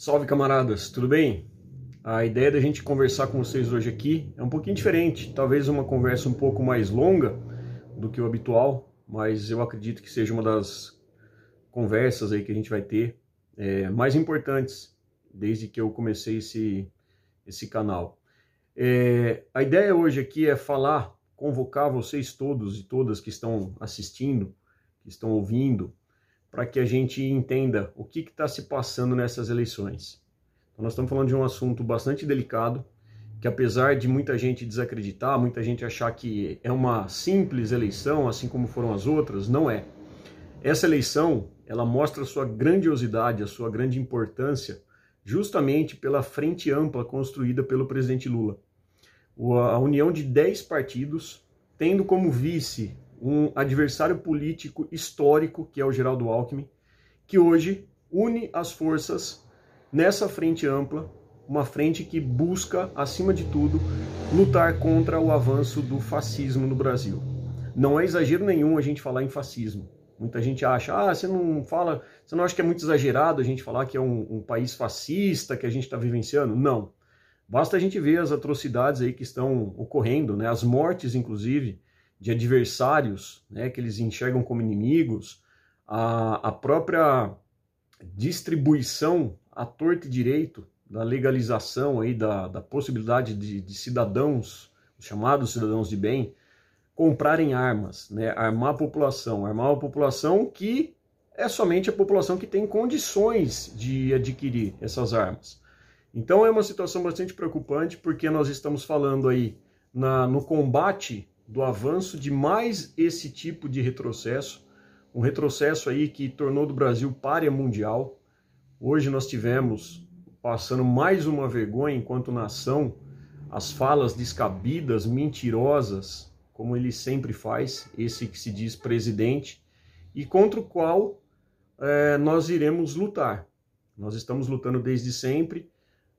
Salve camaradas, tudo bem? A ideia da gente conversar com vocês hoje aqui é um pouquinho diferente, talvez uma conversa um pouco mais longa do que o habitual, mas eu acredito que seja uma das conversas aí que a gente vai ter é, mais importantes desde que eu comecei esse, esse canal. É, a ideia hoje aqui é falar, convocar vocês todos e todas que estão assistindo, que estão ouvindo, para que a gente entenda o que está se passando nessas eleições. Então, nós estamos falando de um assunto bastante delicado, que apesar de muita gente desacreditar, muita gente achar que é uma simples eleição, assim como foram as outras, não é. Essa eleição, ela mostra a sua grandiosidade, a sua grande importância, justamente pela frente ampla construída pelo presidente Lula. A união de 10 partidos, tendo como vice um adversário político histórico, que é o Geraldo Alckmin, que hoje une as forças nessa frente ampla, uma frente que busca, acima de tudo, lutar contra o avanço do fascismo no Brasil. Não é exagero nenhum a gente falar em fascismo. Muita gente acha, ah, você não fala, você não acha que é muito exagerado a gente falar que é um, um país fascista que a gente está vivenciando? Não. Basta a gente ver as atrocidades aí que estão ocorrendo, né? as mortes, inclusive, de adversários, né, que eles enxergam como inimigos, a, a própria distribuição à torta e direito da legalização aí da, da possibilidade de, de cidadãos, os chamados cidadãos de bem, comprarem armas, né, armar a população, armar a população que é somente a população que tem condições de adquirir essas armas. Então é uma situação bastante preocupante porque nós estamos falando aí na, no combate do avanço de mais esse tipo de retrocesso, um retrocesso aí que tornou do Brasil párea mundial. Hoje nós tivemos passando mais uma vergonha enquanto nação, as falas descabidas, mentirosas, como ele sempre faz, esse que se diz presidente, e contra o qual é, nós iremos lutar. Nós estamos lutando desde sempre.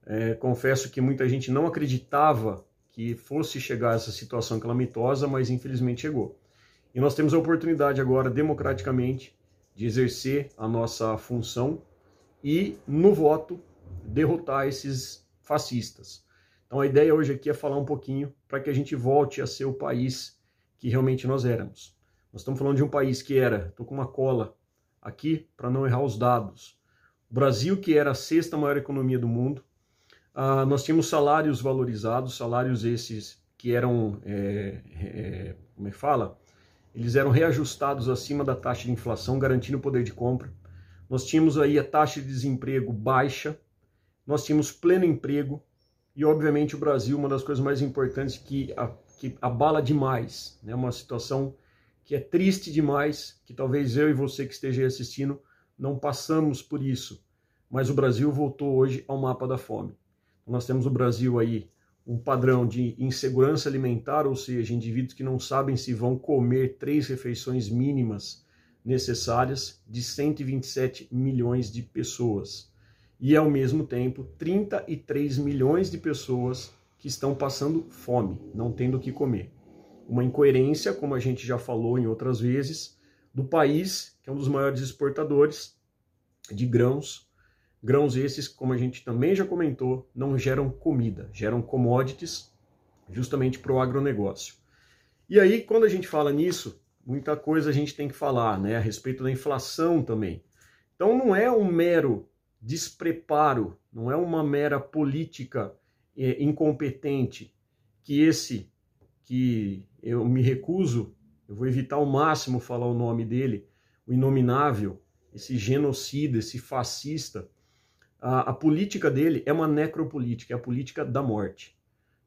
É, confesso que muita gente não acreditava que fosse chegar a essa situação calamitosa, mas infelizmente chegou. E nós temos a oportunidade agora, democraticamente, de exercer a nossa função e, no voto, derrotar esses fascistas. Então a ideia hoje aqui é falar um pouquinho para que a gente volte a ser o país que realmente nós éramos. Nós estamos falando de um país que era, estou com uma cola aqui para não errar os dados. O Brasil, que era a sexta maior economia do mundo, ah, nós tínhamos salários valorizados, salários esses que eram, é, é, como é que fala? Eles eram reajustados acima da taxa de inflação, garantindo o poder de compra. Nós tínhamos aí a taxa de desemprego baixa, nós tínhamos pleno emprego e, obviamente, o Brasil, uma das coisas mais importantes que, a, que abala demais, né? uma situação que é triste demais, que talvez eu e você que esteja aí assistindo não passamos por isso, mas o Brasil voltou hoje ao mapa da fome. Nós temos no Brasil aí um padrão de insegurança alimentar, ou seja, indivíduos que não sabem se vão comer três refeições mínimas necessárias de 127 milhões de pessoas. E ao mesmo tempo, 33 milhões de pessoas que estão passando fome, não tendo o que comer. Uma incoerência, como a gente já falou em outras vezes, do país, que é um dos maiores exportadores de grãos Grãos esses, como a gente também já comentou, não geram comida, geram commodities justamente para o agronegócio. E aí, quando a gente fala nisso, muita coisa a gente tem que falar, né, a respeito da inflação também. Então não é um mero despreparo, não é uma mera política é, incompetente que esse que eu me recuso, eu vou evitar ao máximo falar o nome dele, o inominável, esse genocida, esse fascista, a, a, política dele é uma necropolítica, é a política da morte.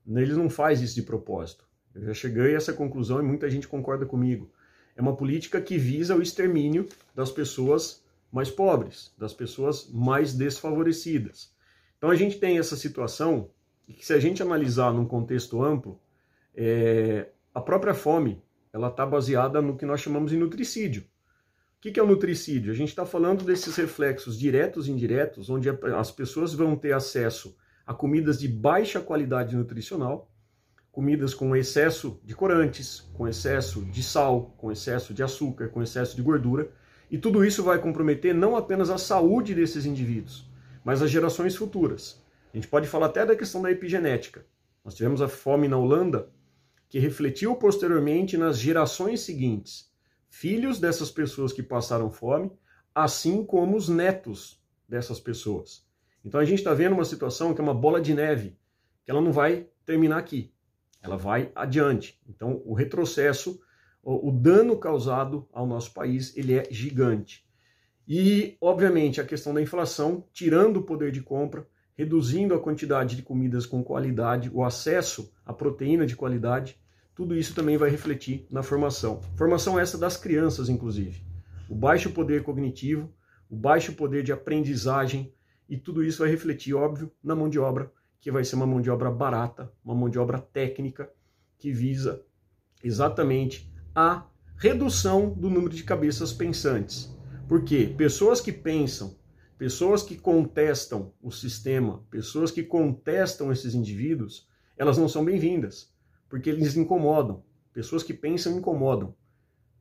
Eles não faz isso de propósito. Eu já cheguei a essa conclusão e muita gente concorda comigo. É uma política que visa o extermínio das pessoas mais pobres, das pessoas mais desfavorecidas. Então a gente tem essa situação que se a gente analisar num contexto amplo, é, a própria fome ela está baseada no que nós chamamos de nutricídio que, que é o nutricídio? A gente está falando desses reflexos diretos e indiretos, onde as pessoas vão ter acesso a comidas de baixa qualidade nutricional, comidas com excesso de corantes, com excesso de sal, com excesso de açúcar, com excesso de gordura, e tudo isso vai comprometer não apenas a saúde desses indivíduos, mas as gerações futuras. A gente pode falar até da questão da epigenética. Nós tivemos a fome na Holanda, que refletiu posteriormente nas gerações seguintes, filhos dessas pessoas que passaram fome, assim como os netos dessas pessoas. Então a gente está vendo uma situação que é uma bola de neve, que ela não vai terminar aqui, ela vai adiante. Então o retrocesso, o, o dano causado ao nosso país, ele é gigante. E, obviamente, a questão da inflação, tirando o poder de compra, reduzindo a quantidade de comidas com qualidade, o acesso à proteína de qualidade, tudo isso também vai refletir na formação. Formação essa das crianças, inclusive. O baixo poder cognitivo, o baixo poder de aprendizagem, e tudo isso vai refletir, óbvio, na mão de obra, que vai ser uma mão de obra barata, uma mão de obra técnica, que visa exatamente a redução do número de cabeças pensantes. Porque pessoas que pensam Pessoas que contestam o sistema, pessoas que contestam esses indivíduos, elas não são bem-vindas, porque eles incomodam. Pessoas que pensam incomodam.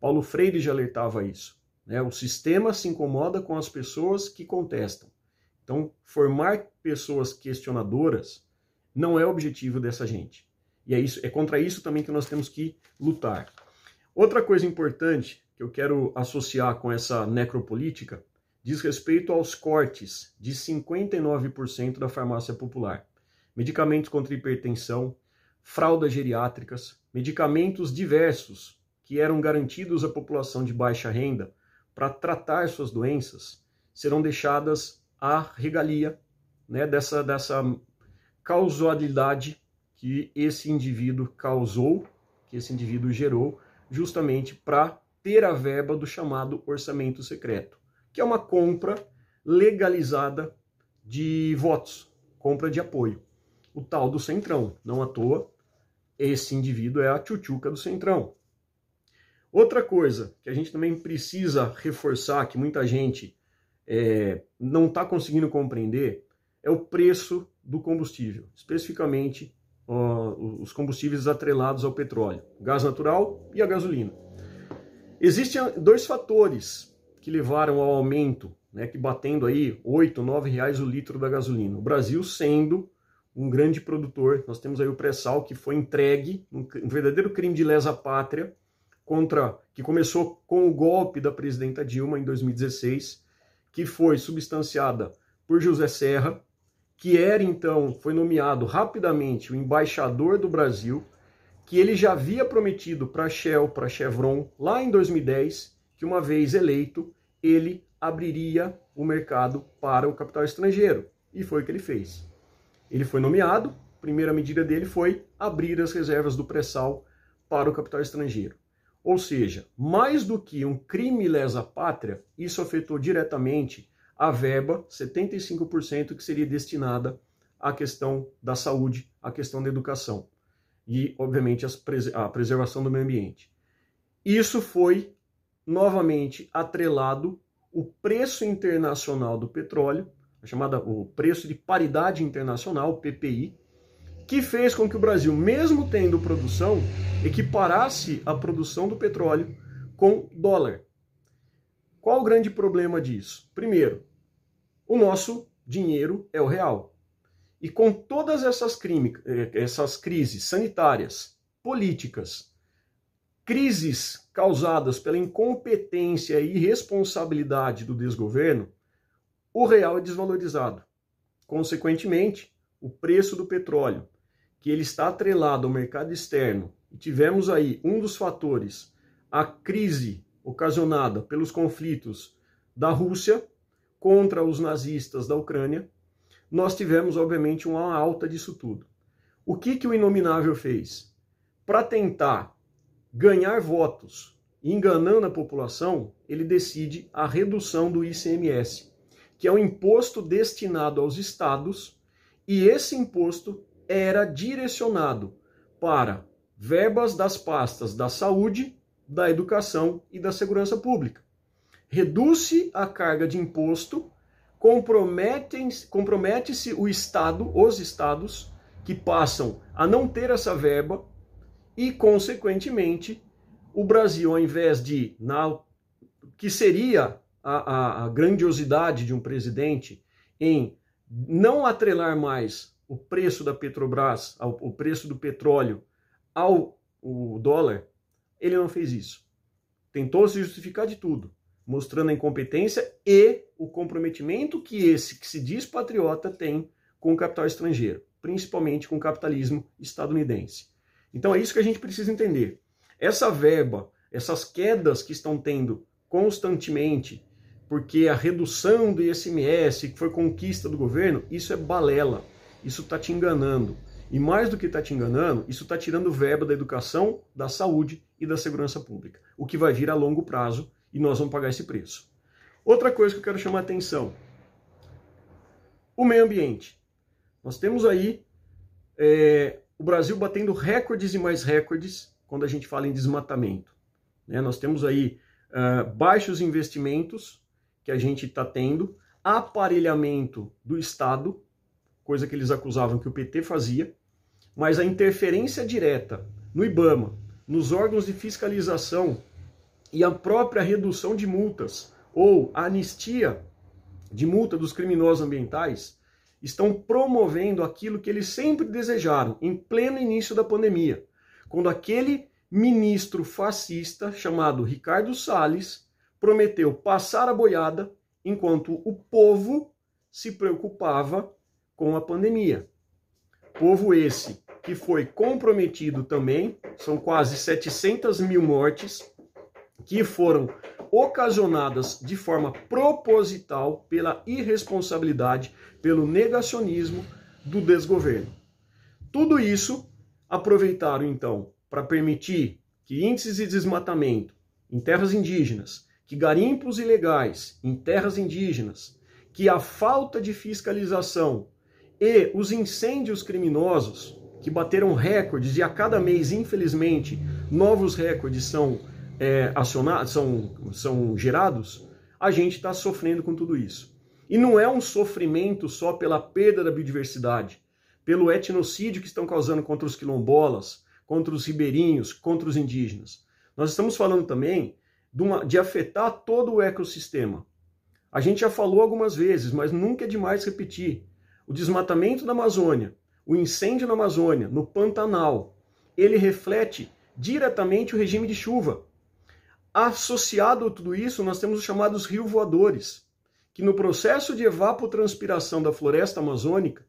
Paulo Freire já alertava isso. Né? O sistema se incomoda com as pessoas que contestam. Então, formar pessoas questionadoras não é o objetivo dessa gente. E é, isso, é contra isso também que nós temos que lutar. Outra coisa importante que eu quero associar com essa necropolítica diz respeito aos cortes de 59% da farmácia popular. Medicamentos contra hipertensão, fraldas geriátricas, medicamentos diversos que eram garantidos à população de baixa renda para tratar suas doenças serão deixadas à regalia né, dessa, dessa causalidade que esse indivíduo causou, que esse indivíduo gerou, justamente para ter a verba do chamado orçamento secreto que é uma compra legalizada de votos, compra de apoio. O tal do Centrão, não à toa, esse indivíduo é a tchutchuca do Centrão. Outra coisa que a gente também precisa reforçar, que muita gente é, não está conseguindo compreender, é o preço do combustível, especificamente os combustíveis atrelados ao petróleo, gás natural e a gasolina. Existem dois fatores que levaram ao aumento, né, que batendo aí 8, 9 reais o litro da gasolina. O Brasil sendo um grande produtor, nós temos aí o pré-sal que foi entregue, um, um verdadeiro crime de lesa pátria, contra que começou com o golpe da presidenta Dilma em 2016, que foi substanciada por José Serra, que era então, foi nomeado rapidamente o embaixador do Brasil, que ele já havia prometido para Shell, para Chevron, lá em 2010, que uma vez eleito, ele abriria o mercado para o capital estrangeiro. E foi o que ele fez. Ele foi nomeado, a primeira medida dele foi abrir as reservas do pré-sal para o capital estrangeiro. Ou seja, mais do que um crime lesa pátria, isso afetou diretamente a verba, 75% que seria destinada à questão da saúde, à questão da educação e, obviamente, a preservação do meio ambiente. Isso foi novamente atrelado o preço internacional do petróleo, a chamada o preço de paridade internacional, PPI, que fez com que o Brasil, mesmo tendo produção, equiparasse a produção do petróleo com dólar. Qual o grande problema disso? Primeiro, o nosso dinheiro é o real. E com todas essas, crime, eh, essas crises sanitárias, políticas, crises causadas pela incompetência e irresponsabilidade do desgoverno, o real é desvalorizado. Consequentemente, o preço do petróleo, que ele está atrelado ao mercado externo, e tivemos aí um dos fatores, a crise ocasionada pelos conflitos da Rússia contra os nazistas da Ucrânia, nós tivemos, obviamente, uma alta disso tudo. O que, que o Inominável fez? Para tentar ganhar votos enganando a população, ele decide a redução do ICMS, que é um imposto destinado aos estados, e esse imposto era direcionado para verbas das pastas da saúde, da educação e da segurança pública. Reduz-se a carga de imposto, compromete-se compromete o Estado, os estados, que passam a não ter essa verba e, consequentemente, o Brasil, ao invés de, na, que seria a, a, a grandiosidade de um presidente em não atrelar mais o preço da Petrobras, ao, o preço do petróleo ao o dólar, ele não fez isso. Tentou se justificar de tudo, mostrando a incompetência e o comprometimento que esse que se diz patriota tem com o capital estrangeiro, principalmente com o capitalismo estadunidense. Então é isso que a gente precisa entender. Essa verba, essas quedas que estão tendo constantemente, porque a redução do ICMS, que foi conquista do governo, isso é balela. Isso está te enganando. E mais do que está te enganando, isso está tirando verba da educação, da saúde e da segurança pública. O que vai vir a longo prazo e nós vamos pagar esse preço. Outra coisa que eu quero chamar a atenção: o meio ambiente. Nós temos aí é, o Brasil batendo recordes e mais recordes quando a gente fala em desmatamento. Né? Nós temos aí uh, baixos investimentos que a gente está tendo, aparelhamento do Estado, coisa que eles acusavam que o PT fazia, mas a interferência direta no IBAMA, nos órgãos de fiscalização e a própria redução de multas ou a anistia de multa dos criminosos ambientais estão promovendo aquilo que eles sempre desejaram em pleno início da pandemia, quando aquele ministro fascista chamado Ricardo Salles prometeu passar a boiada enquanto o povo se preocupava com a pandemia. Povo esse que foi comprometido também, são quase 700 mil mortes que foram ocasionadas de forma proposital pela irresponsabilidade, pelo negacionismo do desgoverno. Tudo isso aproveitaram então para permitir que índices de desmatamento em terras indígenas, que garimpos ilegais em terras indígenas, que a falta de fiscalização e os incêndios criminosos que bateram recordes e a cada mês, infelizmente, novos recordes são é, acionados, são, são gerados, a gente está sofrendo com tudo isso. E não é um sofrimento só pela perda da biodiversidade, pelo etnocídio que estão causando contra os quilombolas, contra os ribeirinhos, contra os indígenas. Nós estamos falando também de, uma, de afetar todo o ecossistema. A gente já falou algumas vezes, mas nunca é demais repetir. O desmatamento da Amazônia, o incêndio na Amazônia, no Pantanal, ele reflete diretamente o regime de chuva. Associado a tudo isso, nós temos os chamados rios voadores, que no processo de evapotranspiração da floresta amazônica,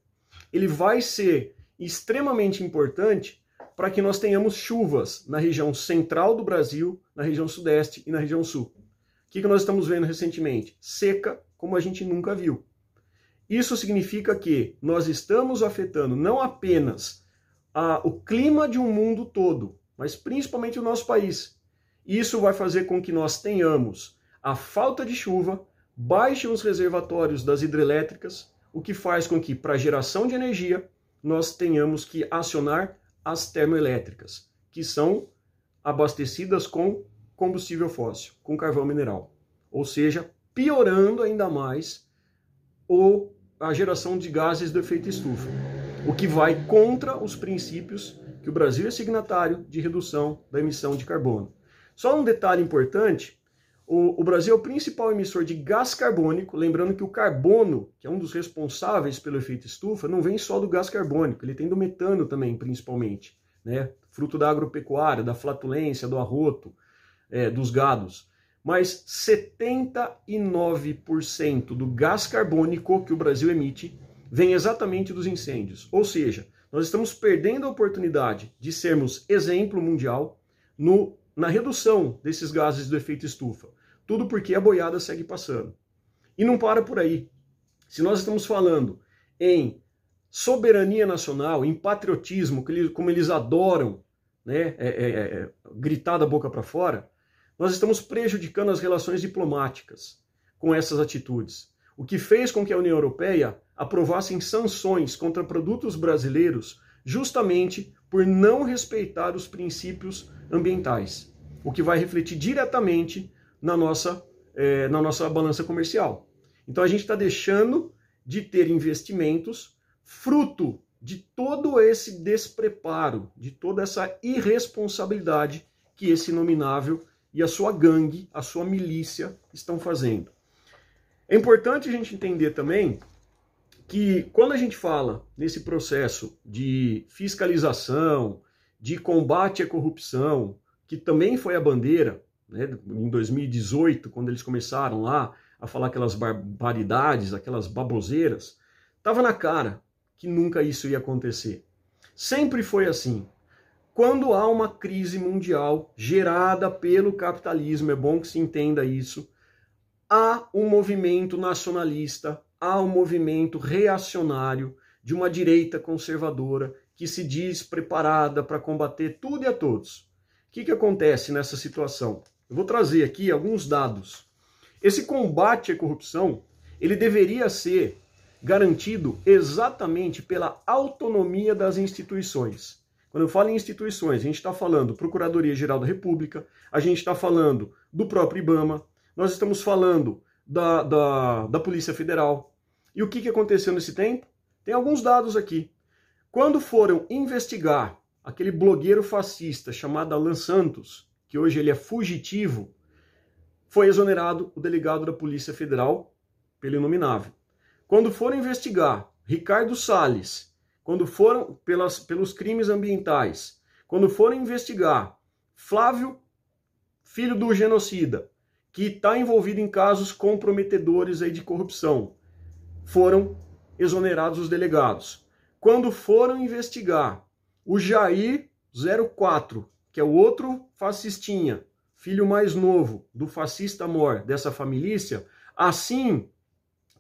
ele vai ser extremamente importante para que nós tenhamos chuvas na região central do Brasil, na região sudeste e na região sul. O que, que nós estamos vendo recentemente? Seca como a gente nunca viu. Isso significa que nós estamos afetando não apenas a, o clima de um mundo todo, mas principalmente o nosso país. Isso vai fazer com que nós tenhamos a falta de chuva, baixem os reservatórios das hidrelétricas, o que faz com que, para geração de energia, nós tenhamos que acionar as termoelétricas, que são abastecidas com combustível fóssil, com carvão mineral. Ou seja, piorando ainda mais o, a geração de gases do efeito estufa, o que vai contra os princípios que o Brasil é signatário de redução da emissão de carbono. Só um detalhe importante: o, o, Brasil é o principal emissor de gás carbônico, lembrando que o carbono, que é um dos responsáveis pelo efeito estufa, não vem só do gás carbônico, ele tem do metano também, principalmente, né? fruto da agropecuária, da flatulência, do arroto, é, dos gados. Mas 79% do gás carbônico que o Brasil emite vem exatamente dos incêndios. Ou seja, nós estamos perdendo a oportunidade de sermos exemplo mundial no na redução desses gases do efeito estufa. Tudo porque a boiada segue passando. E não para por aí. Se nós estamos falando em soberania nacional, em patriotismo, como eles adoram né, é, é, é, gritar da boca para fora, nós estamos prejudicando as relações diplomáticas com essas atitudes. O que fez com que a União Europeia aprovasse sanções contra produtos brasileiros justamente por não respeitar os princípios ambientais, o que vai refletir diretamente na nossa, é, na nossa balança comercial. Então a gente está deixando de ter investimentos fruto de todo esse despreparo, de toda essa irresponsabilidade que esse nominável e a sua gangue, a sua milícia estão fazendo. É importante a gente entender também que quando a gente fala nesse processo de fiscalização, de combate à corrupção, que também foi a bandeira, né, em 2018, quando eles começaram lá a falar aquelas barbaridades, aquelas baboseiras, estava na cara que nunca isso ia acontecer. Sempre foi assim. Quando há uma crise mundial gerada pelo capitalismo, é bom que se entenda isso, há um movimento nacionalista, há um movimento reacionário de uma direita conservadora que se diz preparada para combater tudo e a todos. O que, que acontece nessa situação? Eu vou trazer aqui alguns dados. Esse combate à corrupção, ele deveria ser garantido exatamente pela autonomia das instituições. Quando eu falo em instituições, a gente está falando Procuradoria-Geral da República, a gente está falando do próprio IBAMA, nós estamos falando da, da, da Polícia Federal. E o que, que aconteceu nesse tempo? Tem alguns dados aqui. Quando foram investigar aquele blogueiro fascista chamado Alan Santos, que hoje ele é fugitivo, foi exonerado o delegado da Polícia Federal pelo inominável. Quando foram investigar Ricardo Salles, quando foram pelas, pelos crimes ambientais, quando foram investigar Flávio, filho do genocida, que está envolvido em casos comprometedores aí de corrupção. Foram exonerados os delegados. Quando foram investigar o Jair 04, que é o outro fascistinha, filho mais novo do fascista mor dessa família, assim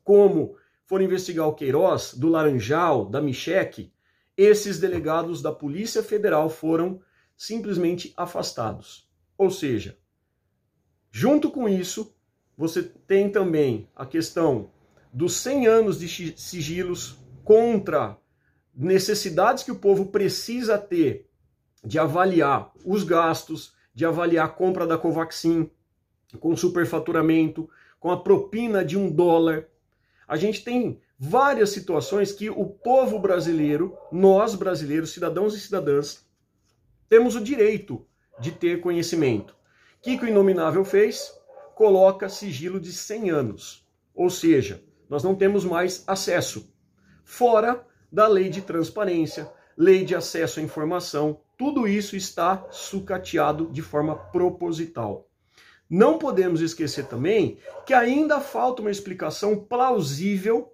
como foram investigar o Queiroz, do Laranjal, da Micheque, esses delegados da Polícia Federal foram simplesmente afastados. Ou seja, Junto com isso, você tem também a questão dos 100 anos de sigilos contra necessidades que o povo precisa ter de avaliar os gastos, de avaliar a compra da Covaxin com superfaturamento, com a propina de um dólar. A gente tem várias situações que o povo brasileiro, nós brasileiros, cidadãos e cidadãs, temos o direito de ter conhecimento que, que o Inominável fez? Coloca sigilo de 100 anos. Ou seja, nós não temos mais acesso. Fora da lei de transparência, lei de acesso à informação, tudo isso está sucateado de forma proposital. Não podemos esquecer também que ainda falta uma explicação plausível,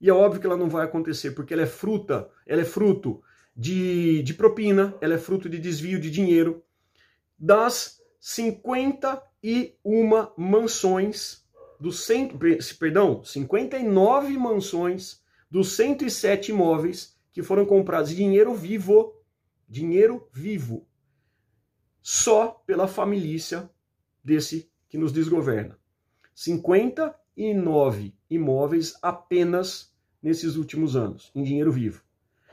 e é óbvio que ela não vai acontecer, porque ela é fruta, ela é fruto de, de propina, ela é fruto de desvio de dinheiro, das 51 mansões dos cento, perdão, 59 mansões dos 107 imóveis que foram comprados dinheiro vivo, dinheiro vivo, só pela família desse que nos desgoverna. 59 imóveis apenas nesses últimos anos, em dinheiro vivo.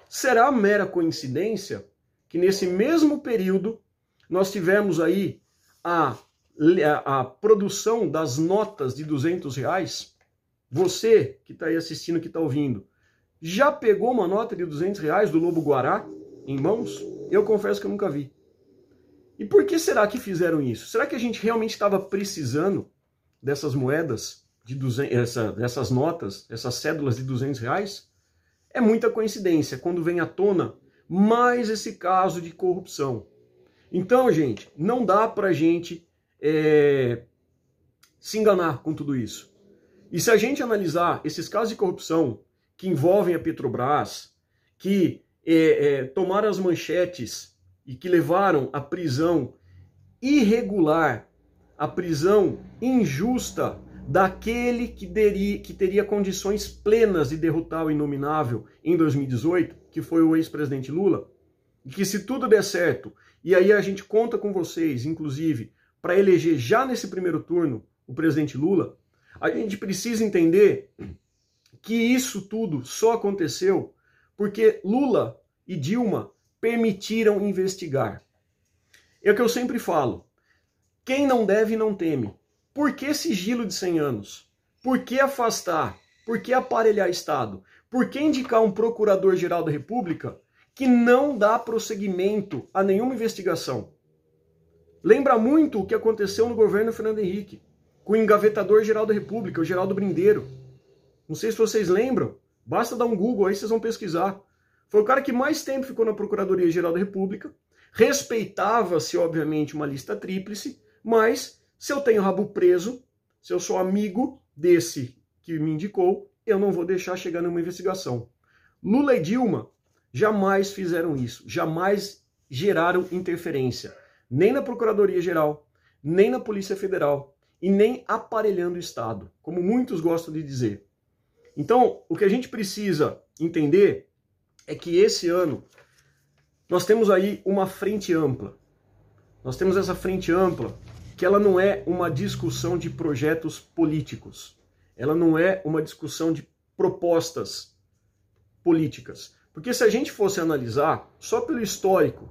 Será mera coincidência que nesse mesmo período nós tivemos aí a, a, a produção das notas de 200 reais, você que está aí assistindo, que está ouvindo, já pegou uma nota de 200 reais do Lobo Guará em mãos? Eu confesso que eu nunca vi. E por que será que fizeram isso? Será que a gente realmente estava precisando dessas moedas, de 200, essa, dessas notas, essas cédulas de 200 reais? É muita coincidência quando vem à tona mais esse caso de corrupção. Então, gente, não dá para gente é, se enganar com tudo isso. E se a gente analisar esses casos de corrupção que envolvem a Petrobras, que é, é, tomaram as manchetes e que levaram à prisão irregular, a prisão injusta daquele que teria, que teria condições plenas de derrotar o inominável em 2018, que foi o ex-presidente Lula, e que se tudo der certo, e aí a gente conta com vocês, inclusive, para eleger já nesse primeiro turno o presidente Lula, a gente precisa entender que isso tudo só aconteceu porque Lula e Dilma permitiram investigar. É o que eu sempre falo. Quem não deve não teme. Por que sigilo de 100 anos? Por que afastar? Por que aparelhar Estado? Por que indicar um procurador-geral da República que não dá prosseguimento a nenhuma investigação. Lembra muito o que aconteceu no governo Fernando Henrique, com o engavetador geral da República, o Geraldo Brindeiro. Não sei se vocês lembram Basta dar um Google aí, vocês vão pesquisar. Foi o cara que mais tempo ficou na Procuradoria-Geral da República. Respeitava-se, obviamente, uma lista tríplice, mas se eu tenho rabo preso, se eu sou amigo desse que me indicou, eu não vou deixar chegar numa investigação. Lula e Dilma jamais fizeram isso, jamais geraram interferência, nem na Procuradoria-Geral, nem na Polícia Federal e nem aparelhando o Estado, como muitos gostam de dizer. Então, o que a gente precisa entender é que esse ano nós temos aí uma frente ampla. Nós temos essa frente ampla que ela não é uma discussão de projetos políticos. Ela não é uma discussão de propostas políticas. Porque se a gente fosse analisar só pelo histórico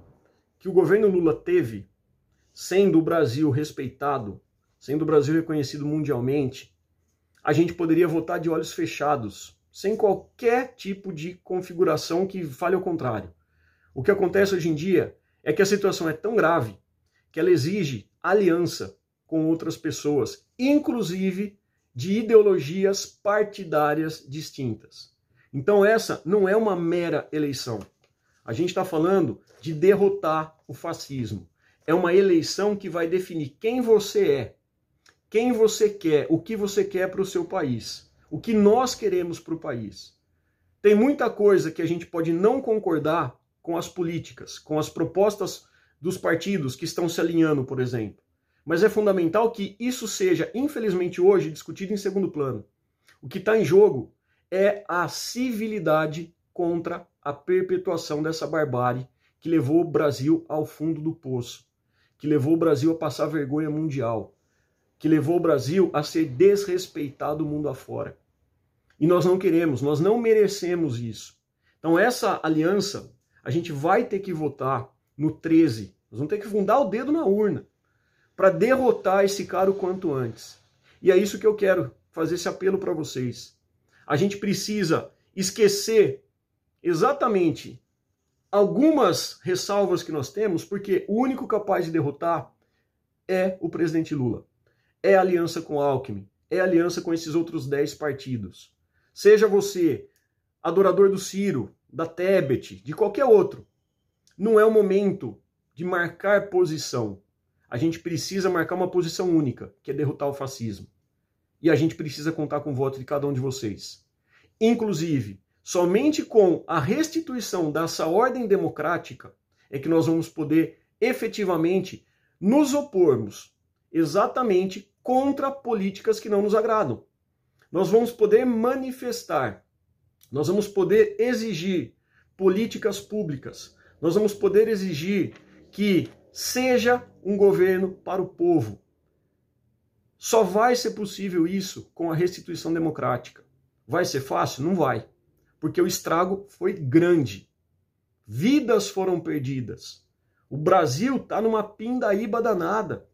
que o governo Lula teve, sendo o Brasil respeitado, sendo o Brasil reconhecido mundialmente, a gente poderia votar de olhos fechados, sem qualquer tipo de configuração que fale ao contrário. O que acontece hoje em dia é que a situação é tão grave que ela exige aliança com outras pessoas, inclusive de ideologias partidárias distintas. Então, essa não é uma mera eleição. A gente está falando de derrotar o fascismo. É uma eleição que vai definir quem você é, quem você quer, o que você quer para o seu país, o que nós queremos para o país. Tem muita coisa que a gente pode não concordar com as políticas, com as propostas dos partidos que estão se alinhando, por exemplo. Mas é fundamental que isso seja, infelizmente hoje, discutido em segundo plano. O que está em jogo é a civilidade contra a perpetuação dessa barbárie que levou o Brasil ao fundo do poço, que levou o Brasil a passar vergonha mundial, que levou o Brasil a ser desrespeitado mundo afora. E nós não queremos, nós não merecemos isso. Então, essa aliança, a gente vai ter que votar no 13. Nós vamos ter que fundar o dedo na urna para derrotar esse cara o quanto antes. E é isso que eu quero fazer esse apelo para vocês. A gente precisa esquecer exatamente algumas ressalvas que nós temos, porque o único capaz de derrotar é o presidente Lula. É aliança com Alckmin, é aliança com esses outros 10 partidos. Seja você adorador do Ciro, da Tebet, de qualquer outro, não é o momento de marcar posição a gente precisa marcar uma posição única, que é derrotar o fascismo. E a gente precisa contar com o voto de cada um de vocês. Inclusive, somente com a restituição dessa ordem democrática é que nós vamos poder efetivamente nos opormos exatamente contra políticas que não nos agradam. Nós vamos poder manifestar, nós vamos poder exigir políticas públicas, nós vamos poder exigir que seja um governo para o povo. Só vai ser possível isso com a restituição democrática. Vai ser fácil? Não vai. Porque o estrago foi grande. Vidas foram perdidas. O Brasil está numa pindaíba danada.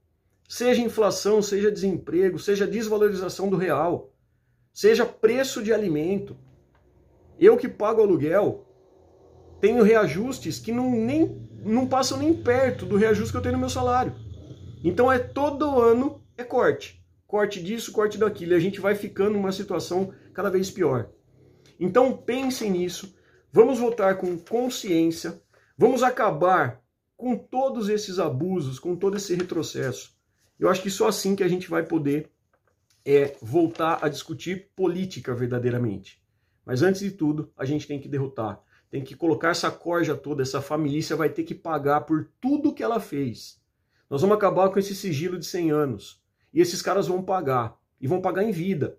Seja inflação, seja desemprego, seja desvalorização do real, seja preço de alimento. Eu que pago aluguel, tenho reajustes que não, nem, não passam nem perto do reajuste que eu tenho no meu salário. Então é todo ano é corte. Corte disso, corte daquilo. E a gente vai ficando numa situação cada vez pior. Então pensem nisso. Vamos votar com consciência. Vamos acabar com todos esses abusos, com todo esse retrocesso. Eu acho que só assim que a gente vai poder é, voltar a discutir política verdadeiramente. Mas antes de tudo, a gente tem que derrotar tem que colocar essa corja toda, essa família vai ter que pagar por tudo que ela fez. Nós vamos acabar com esse sigilo de 100 anos. E esses caras vão pagar. E vão pagar em vida.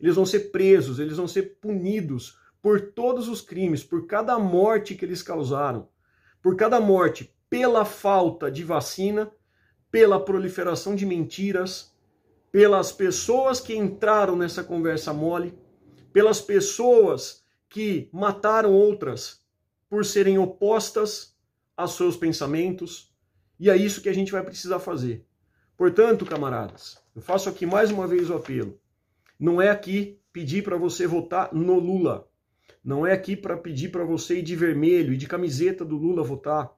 Eles vão ser presos, eles vão ser punidos por todos os crimes, por cada morte que eles causaram. Por cada morte pela falta de vacina, pela proliferação de mentiras, pelas pessoas que entraram nessa conversa mole, pelas pessoas que mataram outras por serem opostas aos seus pensamentos, e é isso que a gente vai precisar fazer. Portanto, camaradas, eu faço aqui mais uma vez o apelo. Não é aqui pedir para você votar no Lula. Não é aqui para pedir para você ir de vermelho e de camiseta do Lula votar.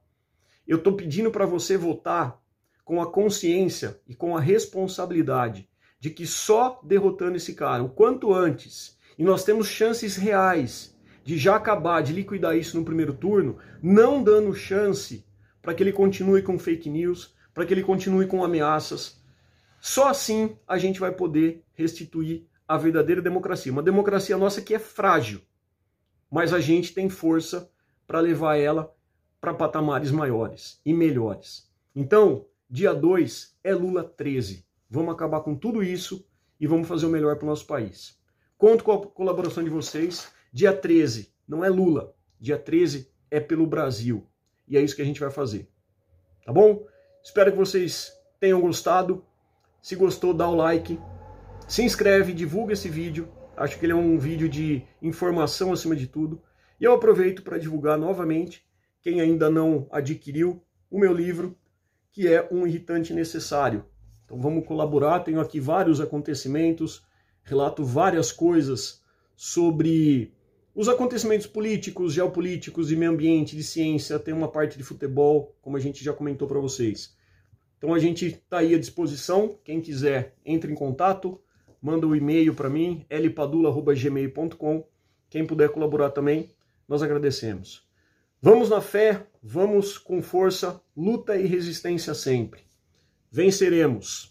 Eu estou pedindo para você votar com a consciência e com a responsabilidade de que só derrotando esse cara o quanto antes e nós temos chances reais de já acabar, de liquidar isso no primeiro turno, não dando chance para que ele continue com fake news, para que ele continue com ameaças. Só assim a gente vai poder restituir a verdadeira democracia. Uma democracia nossa que é frágil, mas a gente tem força para levar ela para patamares maiores e melhores. Então, dia 2 é Lula 13. Vamos acabar com tudo isso e vamos fazer o melhor para o nosso país. Conto com a colaboração de vocês. Dia 13 não é Lula, dia 13 é pelo Brasil. E é isso que a gente vai fazer. Tá bom? Espero que vocês tenham gostado. Se gostou, dá o like. Se inscreve, divulga esse vídeo. Acho que ele é um vídeo de informação acima de tudo. E eu aproveito para divulgar novamente, quem ainda não adquiriu, o meu livro, que é Um Irritante Necessário. Então vamos colaborar. Tenho aqui vários acontecimentos, relato várias coisas sobre os acontecimentos políticos, geopolíticos, de meio ambiente, de ciência, tem uma parte de futebol, como a gente já comentou para vocês. Então a gente está aí à disposição. Quem quiser, entre em contato, manda um e-mail para mim, lpadula.gmail.com. Quem puder colaborar também, nós agradecemos. Vamos na fé, vamos com força, luta e resistência sempre. Venceremos.